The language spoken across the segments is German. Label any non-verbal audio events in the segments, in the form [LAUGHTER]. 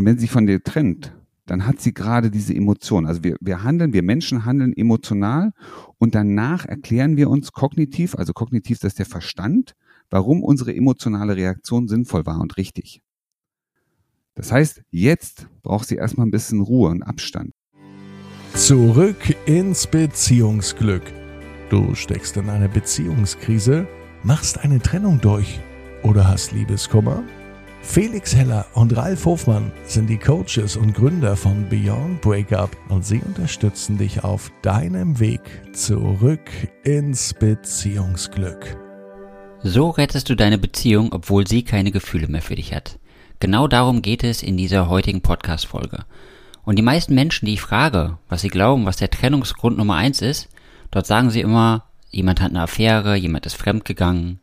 Und wenn sie sich von dir trennt, dann hat sie gerade diese Emotion. Also wir, wir handeln, wir Menschen handeln emotional und danach erklären wir uns kognitiv, also kognitiv, das ist der Verstand, warum unsere emotionale Reaktion sinnvoll war und richtig. Das heißt, jetzt braucht sie erstmal ein bisschen Ruhe und Abstand. Zurück ins Beziehungsglück. Du steckst in einer Beziehungskrise, machst eine Trennung durch oder hast Liebeskummer? Felix Heller und Ralf Hofmann sind die Coaches und Gründer von Beyond Breakup und sie unterstützen dich auf deinem Weg zurück ins Beziehungsglück. So rettest du deine Beziehung, obwohl sie keine Gefühle mehr für dich hat. Genau darum geht es in dieser heutigen Podcast-Folge. Und die meisten Menschen, die ich frage, was sie glauben, was der Trennungsgrund Nummer eins ist, dort sagen sie immer, jemand hat eine Affäre, jemand ist fremdgegangen.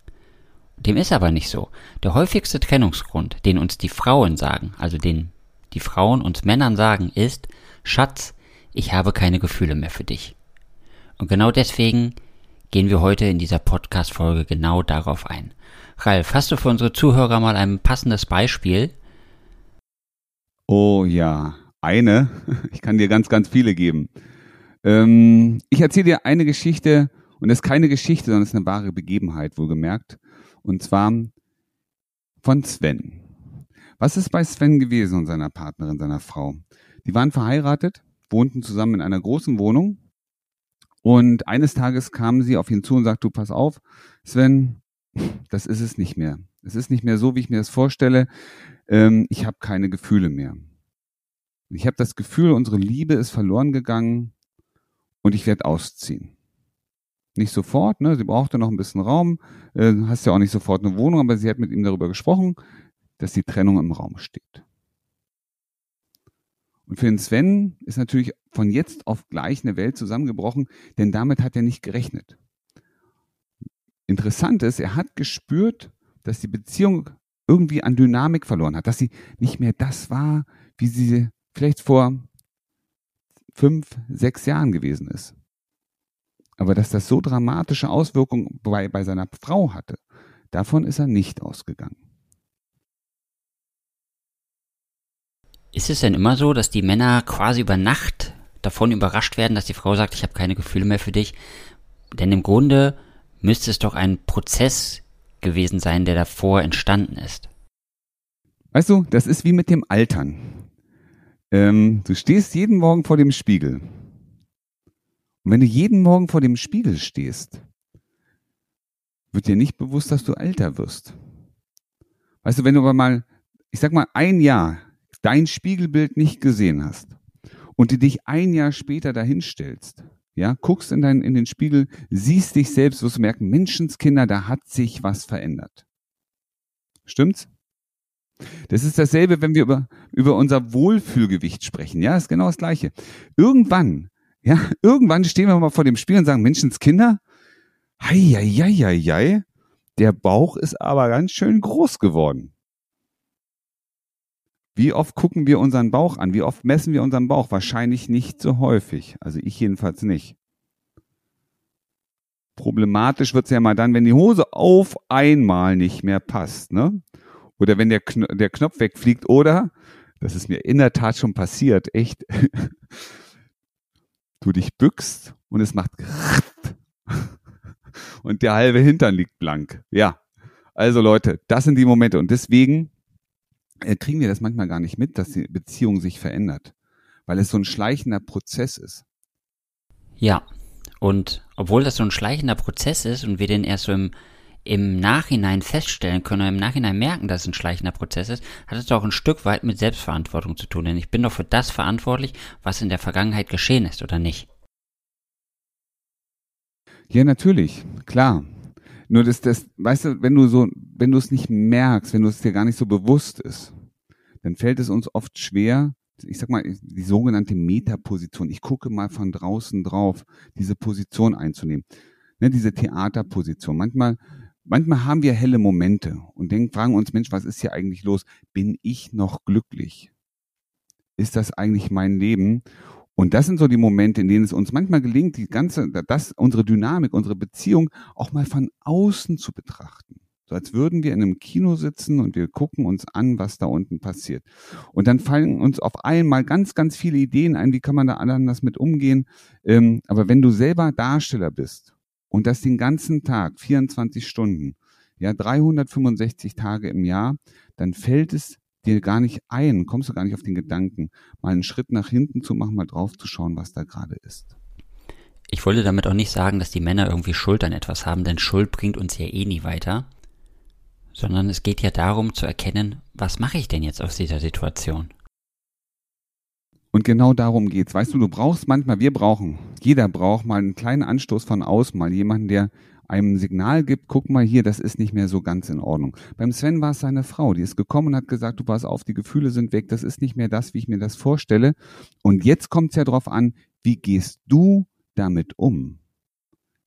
Dem ist aber nicht so. Der häufigste Trennungsgrund, den uns die Frauen sagen, also den die Frauen uns Männern sagen, ist, Schatz, ich habe keine Gefühle mehr für dich. Und genau deswegen gehen wir heute in dieser Podcast-Folge genau darauf ein. Ralf, hast du für unsere Zuhörer mal ein passendes Beispiel? Oh ja, eine. [LAUGHS] Ich kann dir ganz, ganz viele geben. Ähm, ich erzähle dir eine Geschichte und es ist keine Geschichte, sondern es ist eine wahre Begebenheit, wohlgemerkt. Und zwar von Sven. Was ist bei Sven gewesen und seiner Partnerin, seiner Frau? Die waren verheiratet, wohnten zusammen in einer großen Wohnung und eines Tages kamen sie auf ihn zu und sagten, du pass auf, Sven, das ist es nicht mehr. Es ist nicht mehr so, wie ich mir das vorstelle. Ähm, ich habe keine Gefühle mehr. Ich habe das Gefühl, unsere Liebe ist verloren gegangen und ich werde ausziehen. Nicht sofort, ne? Sie brauchte noch ein bisschen Raum. Äh, hast ja auch nicht sofort eine Wohnung, aber sie hat mit ihm darüber gesprochen, dass die Trennung im Raum steht. Und für den Sven ist natürlich von jetzt auf gleich eine Welt zusammengebrochen, denn damit hat er nicht gerechnet. Interessant ist, er hat gespürt, dass die Beziehung irgendwie an Dynamik verloren hat, dass sie nicht mehr das war, wie sie vielleicht vor fünf, sechs Jahren gewesen ist. Aber dass das so dramatische Auswirkungen bei, bei seiner Frau hatte, davon ist er nicht ausgegangen. Ist es denn immer so, dass die Männer quasi über Nacht davon überrascht werden, dass die Frau sagt, ich habe keine Gefühle mehr für dich? Denn im Grunde müsste es doch ein Prozess gewesen sein, der davor entstanden ist. Weißt du, das ist wie mit dem Altern. Ähm, du stehst jeden Morgen vor dem Spiegel. Und wenn du jeden Morgen vor dem Spiegel stehst, wird dir nicht bewusst, dass du älter wirst. Weißt du, wenn du aber mal, ich sag mal, ein Jahr dein Spiegelbild nicht gesehen hast und du dich ein Jahr später dahinstellst, ja, guckst in, dein, in den Spiegel, siehst dich selbst, wirst du merken, Menschenskinder, da hat sich was verändert. Stimmt's? Das ist dasselbe, wenn wir über, über unser Wohlfühlgewicht sprechen. Ja, ist genau das Gleiche. Irgendwann, ja, irgendwann stehen wir mal vor dem Spiegel und sagen, Menschenskinder, hei, der Bauch ist aber ganz schön groß geworden. Wie oft gucken wir unseren Bauch an? Wie oft messen wir unseren Bauch? Wahrscheinlich nicht so häufig. Also ich jedenfalls nicht. Problematisch wird's ja mal dann, wenn die Hose auf einmal nicht mehr passt, ne? Oder wenn der, Kn der Knopf wegfliegt oder, das ist mir in der Tat schon passiert, echt, [LAUGHS] du dich bückst und es macht [LAUGHS] und der halbe Hintern liegt blank. Ja. Also Leute, das sind die Momente und deswegen äh, kriegen wir das manchmal gar nicht mit, dass die Beziehung sich verändert, weil es so ein schleichender Prozess ist. Ja, und obwohl das so ein schleichender Prozess ist und wir den erst so im, im Nachhinein feststellen können oder im Nachhinein merken, dass es ein schleichender Prozess ist, hat es doch ein Stück weit mit Selbstverantwortung zu tun. Denn ich bin doch für das verantwortlich, was in der Vergangenheit geschehen ist, oder nicht? Ja, natürlich, klar. Nur das, das, weißt du, wenn du so, wenn du es nicht merkst, wenn du es dir gar nicht so bewusst ist, dann fällt es uns oft schwer, ich sag mal, die sogenannte Metaposition. Ich gucke mal von draußen drauf, diese Position einzunehmen. Ne, diese Theaterposition. Manchmal, manchmal haben wir helle Momente und denken, fragen uns, Mensch, was ist hier eigentlich los? Bin ich noch glücklich? Ist das eigentlich mein Leben? Und das sind so die Momente, in denen es uns manchmal gelingt, die ganze, das, unsere Dynamik, unsere Beziehung auch mal von außen zu betrachten. So als würden wir in einem Kino sitzen und wir gucken uns an, was da unten passiert. Und dann fallen uns auf einmal ganz, ganz viele Ideen ein, wie kann man da anders mit umgehen. Ähm, aber wenn du selber Darsteller bist und das den ganzen Tag, 24 Stunden, ja, 365 Tage im Jahr, dann fällt es dir gar nicht ein, kommst du gar nicht auf den Gedanken, mal einen Schritt nach hinten zu machen, mal drauf zu schauen, was da gerade ist. Ich wollte damit auch nicht sagen, dass die Männer irgendwie Schuld an etwas haben, denn Schuld bringt uns ja eh nie weiter sondern es geht ja darum zu erkennen, was mache ich denn jetzt aus dieser Situation? Und genau darum geht's. Weißt du, du brauchst manchmal, wir brauchen, jeder braucht mal einen kleinen Anstoß von außen, mal jemanden, der einem ein Signal gibt, guck mal hier, das ist nicht mehr so ganz in Ordnung. Beim Sven war es seine Frau, die ist gekommen und hat gesagt, du pass auf, die Gefühle sind weg, das ist nicht mehr das, wie ich mir das vorstelle. Und jetzt kommt es ja drauf an, wie gehst du damit um?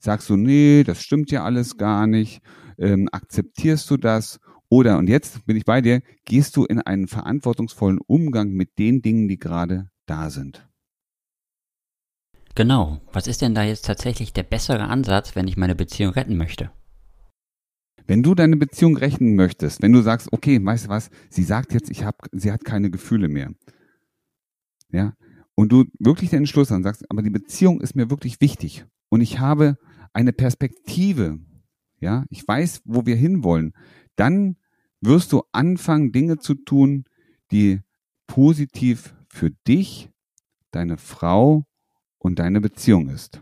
Sagst du, nee, das stimmt ja alles gar nicht ähm, akzeptierst du das? Oder, und jetzt bin ich bei dir, gehst du in einen verantwortungsvollen Umgang mit den Dingen, die gerade da sind? Genau. Was ist denn da jetzt tatsächlich der bessere Ansatz, wenn ich meine Beziehung retten möchte? Wenn du deine Beziehung retten möchtest, wenn du sagst, okay, weißt du was, sie sagt jetzt, ich hab, sie hat keine Gefühle mehr. Ja, und du wirklich den Entschluss an sagst, aber die Beziehung ist mir wirklich wichtig und ich habe eine Perspektive, ja, ich weiß, wo wir hinwollen, dann wirst du anfangen, Dinge zu tun, die positiv für dich, deine Frau und deine Beziehung ist.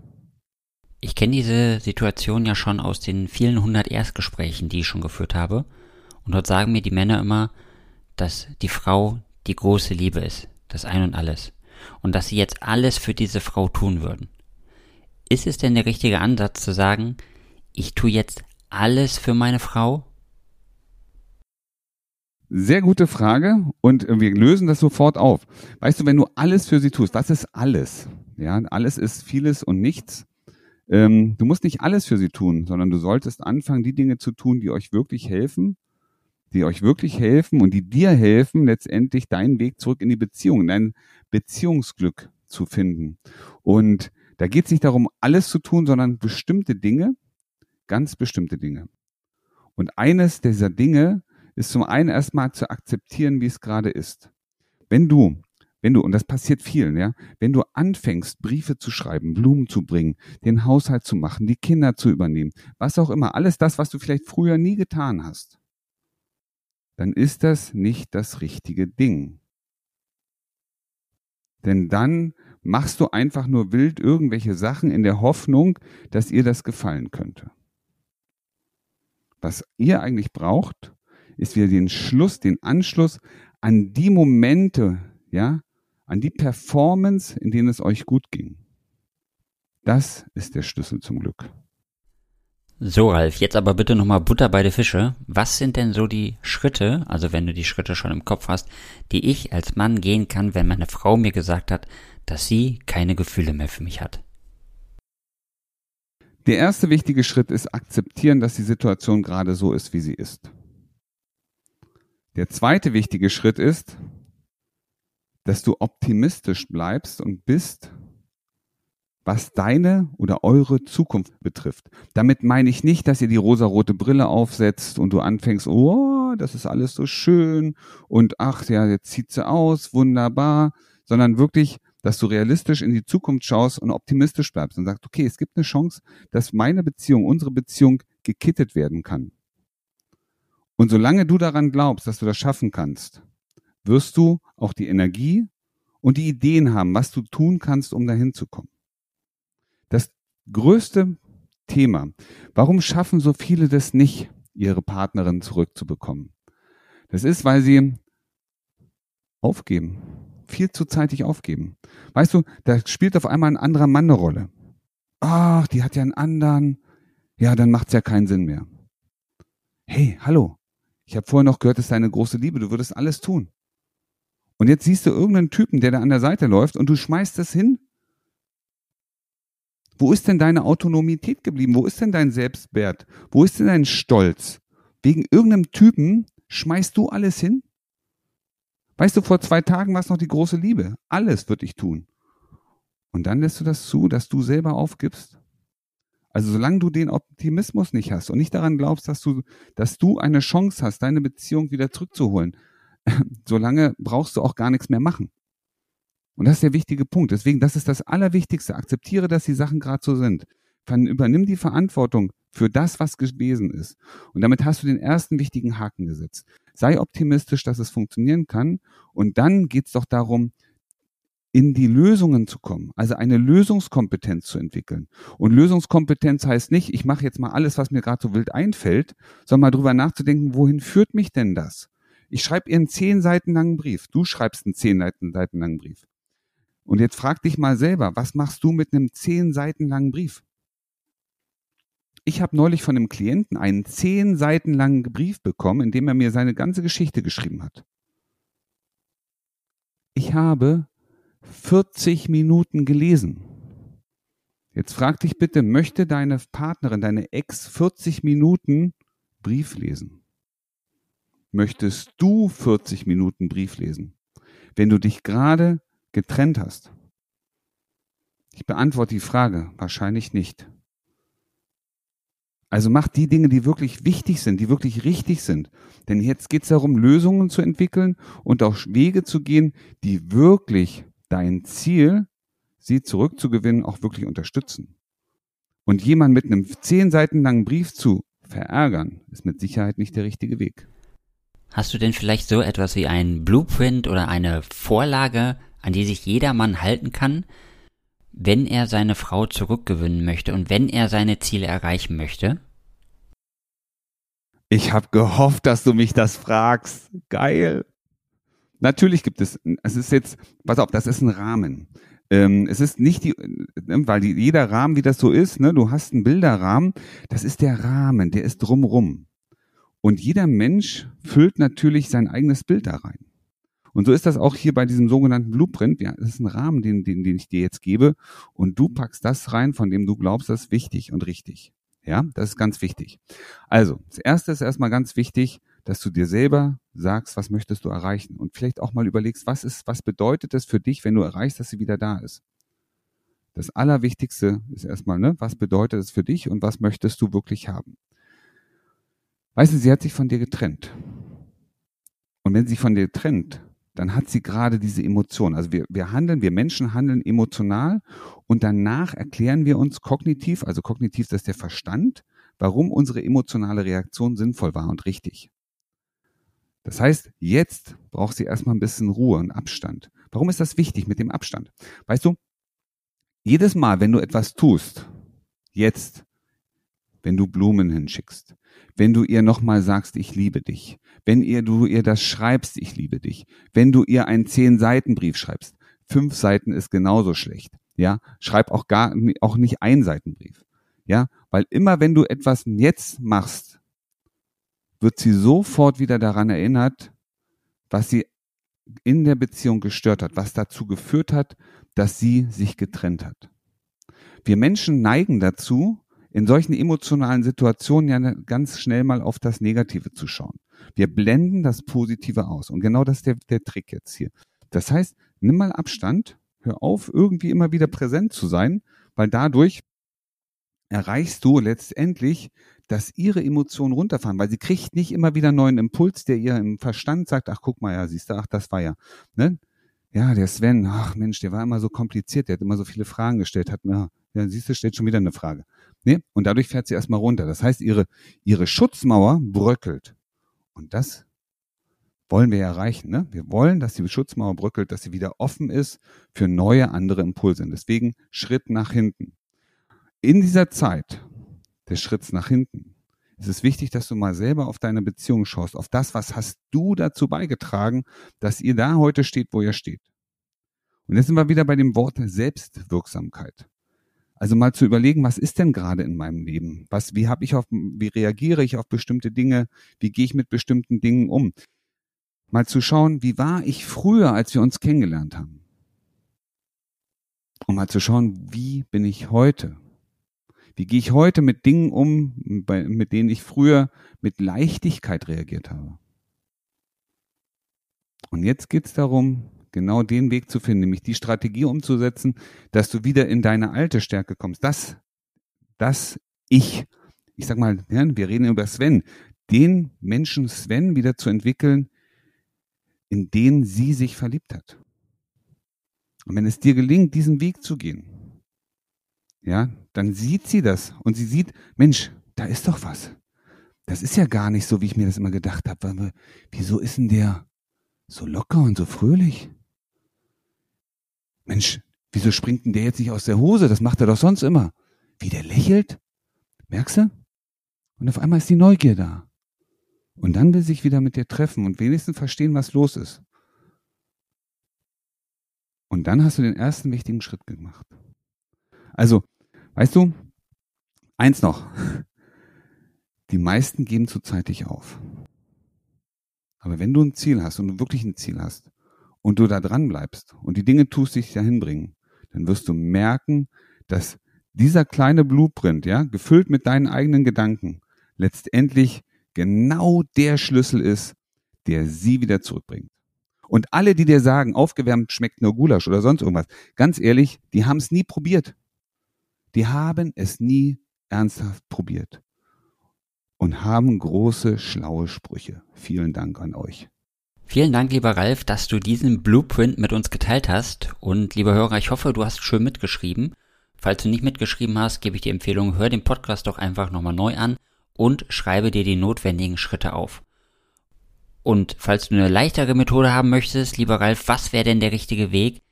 Ich kenne diese Situation ja schon aus den vielen hundert Erstgesprächen, die ich schon geführt habe. Und dort sagen mir die Männer immer, dass die Frau die große Liebe ist, das Ein und alles. Und dass sie jetzt alles für diese Frau tun würden. Ist es denn der richtige Ansatz zu sagen, ich tue jetzt alles für meine Frau? Sehr gute Frage und wir lösen das sofort auf. Weißt du, wenn du alles für sie tust, was ist alles? Ja, alles ist vieles und nichts. Ähm, du musst nicht alles für sie tun, sondern du solltest anfangen, die Dinge zu tun, die euch wirklich helfen, die euch wirklich helfen und die dir helfen, letztendlich deinen Weg zurück in die Beziehung, dein Beziehungsglück zu finden. Und da geht es nicht darum, alles zu tun, sondern bestimmte Dinge, ganz bestimmte Dinge. Und eines dieser Dinge ist zum einen erstmal zu akzeptieren, wie es gerade ist. Wenn du, wenn du, und das passiert vielen, ja, wenn du anfängst, Briefe zu schreiben, Blumen zu bringen, den Haushalt zu machen, die Kinder zu übernehmen, was auch immer, alles das, was du vielleicht früher nie getan hast, dann ist das nicht das richtige Ding. Denn dann machst du einfach nur wild irgendwelche Sachen in der Hoffnung, dass ihr das gefallen könnte. Was ihr eigentlich braucht, ist wieder den Schluss, den Anschluss an die Momente, ja, an die Performance, in denen es euch gut ging. Das ist der Schlüssel zum Glück. So, Ralf, jetzt aber bitte nochmal Butter bei den Fische. Was sind denn so die Schritte, also wenn du die Schritte schon im Kopf hast, die ich als Mann gehen kann, wenn meine Frau mir gesagt hat, dass sie keine Gefühle mehr für mich hat? Der erste wichtige Schritt ist akzeptieren, dass die Situation gerade so ist, wie sie ist. Der zweite wichtige Schritt ist, dass du optimistisch bleibst und bist, was deine oder eure Zukunft betrifft. Damit meine ich nicht, dass ihr die rosarote Brille aufsetzt und du anfängst, oh, das ist alles so schön und ach ja, jetzt zieht sie aus, wunderbar, sondern wirklich dass du realistisch in die Zukunft schaust und optimistisch bleibst und sagst, okay, es gibt eine Chance, dass meine Beziehung, unsere Beziehung gekittet werden kann. Und solange du daran glaubst, dass du das schaffen kannst, wirst du auch die Energie und die Ideen haben, was du tun kannst, um dahin zu kommen. Das größte Thema, warum schaffen so viele das nicht, ihre Partnerin zurückzubekommen? Das ist, weil sie aufgeben viel zu zeitig aufgeben. Weißt du, da spielt auf einmal ein anderer Mann eine Rolle. Ach, die hat ja einen anderen. Ja, dann macht's ja keinen Sinn mehr. Hey, hallo. Ich habe vorher noch gehört, es ist deine große Liebe, du würdest alles tun. Und jetzt siehst du irgendeinen Typen, der da an der Seite läuft und du schmeißt das hin. Wo ist denn deine Autonomität geblieben? Wo ist denn dein Selbstwert? Wo ist denn dein Stolz? Wegen irgendeinem Typen schmeißt du alles hin? Weißt du, vor zwei Tagen war es noch die große Liebe. Alles würde ich tun. Und dann lässt du das zu, dass du selber aufgibst? Also solange du den Optimismus nicht hast und nicht daran glaubst, dass du, dass du eine Chance hast, deine Beziehung wieder zurückzuholen, [CLEARS THROAT] solange brauchst du auch gar nichts mehr machen. Und das ist der wichtige Punkt. Deswegen, das ist das Allerwichtigste. Akzeptiere, dass die Sachen gerade so sind. Übernimm die Verantwortung für das, was gewesen ist. Und damit hast du den ersten wichtigen Haken gesetzt. Sei optimistisch, dass es funktionieren kann. Und dann geht es doch darum, in die Lösungen zu kommen, also eine Lösungskompetenz zu entwickeln. Und Lösungskompetenz heißt nicht, ich mache jetzt mal alles, was mir gerade so wild einfällt, sondern mal drüber nachzudenken, wohin führt mich denn das? Ich schreibe ihr einen zehn Seiten langen Brief. Du schreibst einen zehn Seiten langen Brief. Und jetzt frag dich mal selber, was machst du mit einem zehn Seiten langen Brief? Ich habe neulich von einem Klienten einen zehn Seiten langen Brief bekommen, in dem er mir seine ganze Geschichte geschrieben hat. Ich habe 40 Minuten gelesen. Jetzt frag dich bitte, möchte deine Partnerin, deine Ex 40 Minuten Brief lesen? Möchtest du 40 Minuten Brief lesen? Wenn du dich gerade getrennt hast? Ich beantworte die Frage wahrscheinlich nicht. Also mach die Dinge, die wirklich wichtig sind, die wirklich richtig sind. Denn jetzt geht es darum, Lösungen zu entwickeln und auch Wege zu gehen, die wirklich dein Ziel, sie zurückzugewinnen, auch wirklich unterstützen. Und jemand mit einem zehn Seiten langen Brief zu verärgern, ist mit Sicherheit nicht der richtige Weg. Hast du denn vielleicht so etwas wie ein Blueprint oder eine Vorlage, an die sich jedermann halten kann, wenn er seine Frau zurückgewinnen möchte und wenn er seine Ziele erreichen möchte? Ich habe gehofft, dass du mich das fragst. Geil. Natürlich gibt es, es ist jetzt, pass auf, das ist ein Rahmen. Ähm, es ist nicht die, ne, weil die, jeder Rahmen, wie das so ist, ne, du hast einen Bilderrahmen, das ist der Rahmen, der ist drumrum. Und jeder Mensch füllt natürlich sein eigenes Bild da rein. Und so ist das auch hier bei diesem sogenannten Blueprint. Ja, das ist ein Rahmen, den, den, den ich dir jetzt gebe. Und du packst das rein, von dem du glaubst, das ist wichtig und richtig. Ja, das ist ganz wichtig. Also, das erste ist erstmal ganz wichtig, dass du dir selber sagst, was möchtest du erreichen und vielleicht auch mal überlegst, was ist, was bedeutet es für dich, wenn du erreichst, dass sie wieder da ist. Das Allerwichtigste ist erstmal, ne, was bedeutet es für dich und was möchtest du wirklich haben? Weißt du, sie hat sich von dir getrennt. Und wenn sie sich von dir trennt, dann hat sie gerade diese Emotion. Also wir, wir handeln, wir Menschen handeln emotional und danach erklären wir uns kognitiv, also kognitiv, das ist der Verstand, warum unsere emotionale Reaktion sinnvoll war und richtig. Das heißt, jetzt braucht sie erstmal ein bisschen Ruhe und Abstand. Warum ist das wichtig mit dem Abstand? Weißt du, jedes Mal, wenn du etwas tust, jetzt, wenn du Blumen hinschickst, wenn du ihr nochmal sagst, ich liebe dich, wenn ihr, du ihr das schreibst, ich liebe dich, wenn du ihr einen zehn Seiten Brief schreibst, fünf Seiten ist genauso schlecht, ja, schreib auch gar, auch nicht ein Seitenbrief, ja, weil immer wenn du etwas jetzt machst, wird sie sofort wieder daran erinnert, was sie in der Beziehung gestört hat, was dazu geführt hat, dass sie sich getrennt hat. Wir Menschen neigen dazu, in solchen emotionalen Situationen ja ganz schnell mal auf das Negative zu schauen. Wir blenden das Positive aus. Und genau das ist der, der Trick jetzt hier. Das heißt, nimm mal Abstand, hör auf, irgendwie immer wieder präsent zu sein, weil dadurch erreichst du letztendlich, dass ihre Emotionen runterfahren, weil sie kriegt nicht immer wieder einen neuen Impuls, der ihr im Verstand sagt, ach guck mal, ja, siehst du, ach, das war ja, ne? Ja, der Sven, ach Mensch, der war immer so kompliziert, der hat immer so viele Fragen gestellt, hat mir, ja, siehst du, stellt schon wieder eine Frage. Ne? Und dadurch fährt sie erstmal runter. Das heißt, ihre, ihre Schutzmauer bröckelt. Und das wollen wir erreichen. Ne? Wir wollen, dass die Schutzmauer bröckelt, dass sie wieder offen ist für neue, andere Impulse. Und deswegen Schritt nach hinten. In dieser Zeit des Schritts nach hinten ist es wichtig, dass du mal selber auf deine Beziehung schaust, auf das, was hast du dazu beigetragen, dass ihr da heute steht, wo ihr steht. Und jetzt sind wir wieder bei dem Wort Selbstwirksamkeit. Also mal zu überlegen, was ist denn gerade in meinem Leben? Was, wie habe ich auf, wie reagiere ich auf bestimmte Dinge? Wie gehe ich mit bestimmten Dingen um? Mal zu schauen, wie war ich früher, als wir uns kennengelernt haben? Und mal zu schauen, wie bin ich heute? Wie gehe ich heute mit Dingen um, mit denen ich früher mit Leichtigkeit reagiert habe? Und jetzt geht es darum, genau den Weg zu finden, nämlich die Strategie umzusetzen, dass du wieder in deine alte Stärke kommst. Das, das Ich, ich sag mal, wir reden über Sven, den Menschen Sven wieder zu entwickeln, in den sie sich verliebt hat. Und wenn es dir gelingt, diesen Weg zu gehen, ja, dann sieht sie das und sie sieht, Mensch, da ist doch was. Das ist ja gar nicht so, wie ich mir das immer gedacht habe. Wieso ist denn der so locker und so fröhlich? Mensch, wieso springt denn der jetzt nicht aus der Hose? Das macht er doch sonst immer. Wie der lächelt? Merkst du? Und auf einmal ist die Neugier da. Und dann will sich wieder mit dir treffen und wenigstens verstehen, was los ist. Und dann hast du den ersten wichtigen Schritt gemacht. Also, weißt du, eins noch. Die meisten geben zu zeitig auf. Aber wenn du ein Ziel hast und du wirklich ein Ziel hast und du da dran bleibst und die Dinge tust, die dich dahin bringen, dann wirst du merken, dass dieser kleine Blueprint, ja, gefüllt mit deinen eigenen Gedanken, letztendlich genau der Schlüssel ist, der sie wieder zurückbringt. Und alle, die dir sagen, aufgewärmt schmeckt nur Gulasch oder sonst irgendwas, ganz ehrlich, die haben es nie probiert. Die haben es nie ernsthaft probiert und haben große, schlaue Sprüche. Vielen Dank an euch. Vielen Dank, lieber Ralf, dass du diesen Blueprint mit uns geteilt hast. Und lieber Hörer, ich hoffe, du hast schön mitgeschrieben. Falls du nicht mitgeschrieben hast, gebe ich die Empfehlung, hör den Podcast doch einfach nochmal neu an und schreibe dir die notwendigen Schritte auf. Und falls du eine leichtere Methode haben möchtest, lieber Ralf, was wäre denn der richtige Weg,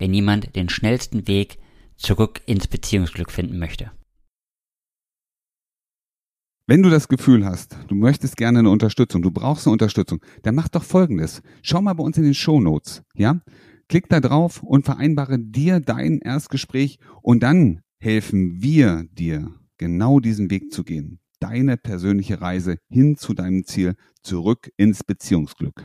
wenn jemand den schnellsten Weg zurück ins Beziehungsglück finden möchte? Wenn du das Gefühl hast, du möchtest gerne eine Unterstützung, du brauchst eine Unterstützung, dann mach doch folgendes. Schau mal bei uns in den Show Notes, ja? Klick da drauf und vereinbare dir dein Erstgespräch und dann helfen wir dir, genau diesen Weg zu gehen deine persönliche Reise hin zu deinem Ziel, zurück ins Beziehungsglück.